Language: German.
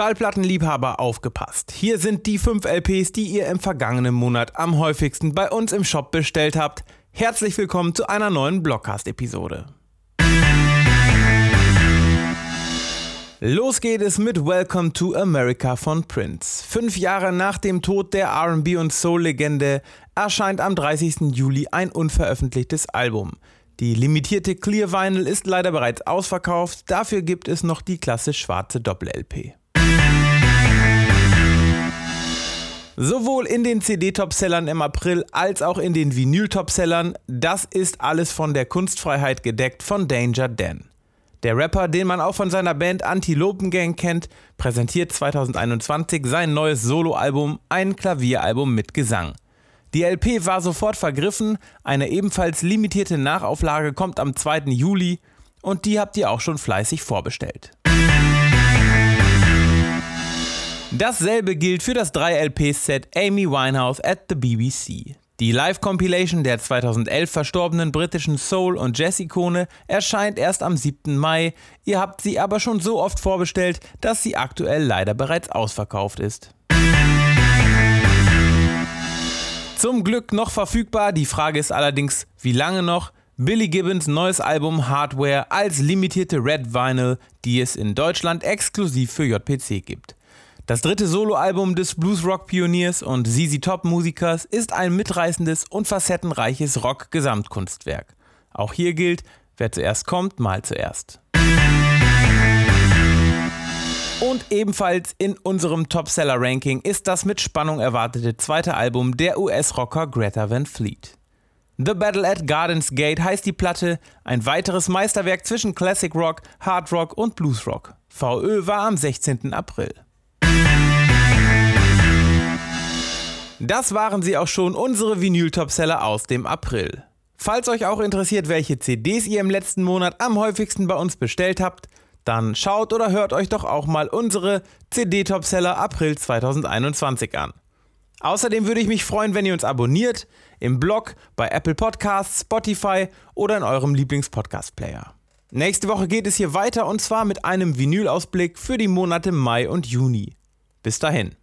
Schallplattenliebhaber aufgepasst. Hier sind die 5 LPs, die ihr im vergangenen Monat am häufigsten bei uns im Shop bestellt habt. Herzlich willkommen zu einer neuen Blockcast-Episode. Los geht es mit Welcome to America von Prince. Fünf Jahre nach dem Tod der RB- und Soul-Legende erscheint am 30. Juli ein unveröffentlichtes Album. Die limitierte Clear Vinyl ist leider bereits ausverkauft, dafür gibt es noch die klassisch schwarze Doppel-LP. Sowohl in den CD-Topsellern im April als auch in den Vinyl-Topsellern, das ist alles von der Kunstfreiheit gedeckt von Danger Dan. Der Rapper, den man auch von seiner Band Antilopen Gang kennt, präsentiert 2021 sein neues Soloalbum, ein Klavieralbum mit Gesang. Die LP war sofort vergriffen, eine ebenfalls limitierte Nachauflage kommt am 2. Juli und die habt ihr auch schon fleißig vorbestellt. Dasselbe gilt für das 3-LP-Set Amy Winehouse at the BBC. Die Live-Compilation der 2011 verstorbenen britischen Soul- und Jazz-Ikone erscheint erst am 7. Mai. Ihr habt sie aber schon so oft vorbestellt, dass sie aktuell leider bereits ausverkauft ist. Zum Glück noch verfügbar, die Frage ist allerdings, wie lange noch? Billy Gibbons neues Album Hardware als limitierte Red Vinyl, die es in Deutschland exklusiv für JPC gibt. Das dritte Soloalbum des Bluesrock-Pioniers und ZZ Top-Musikers ist ein mitreißendes und facettenreiches Rock-Gesamtkunstwerk. Auch hier gilt, wer zuerst kommt, mal zuerst. Und ebenfalls in unserem Topseller-Ranking ist das mit Spannung erwartete zweite Album der US-Rocker Greta Van Fleet. The Battle at Gardens Gate heißt die Platte, ein weiteres Meisterwerk zwischen Classic Rock, Hard Rock und Blues Rock. VÖ war am 16. April. Das waren sie auch schon, unsere Vinyl-Topseller aus dem April. Falls euch auch interessiert, welche CDs ihr im letzten Monat am häufigsten bei uns bestellt habt, dann schaut oder hört euch doch auch mal unsere CD-Topseller April 2021 an. Außerdem würde ich mich freuen, wenn ihr uns abonniert, im Blog, bei Apple Podcasts, Spotify oder in eurem Lieblings-Podcast-Player. Nächste Woche geht es hier weiter und zwar mit einem Vinyl-Ausblick für die Monate Mai und Juni. Bis dahin.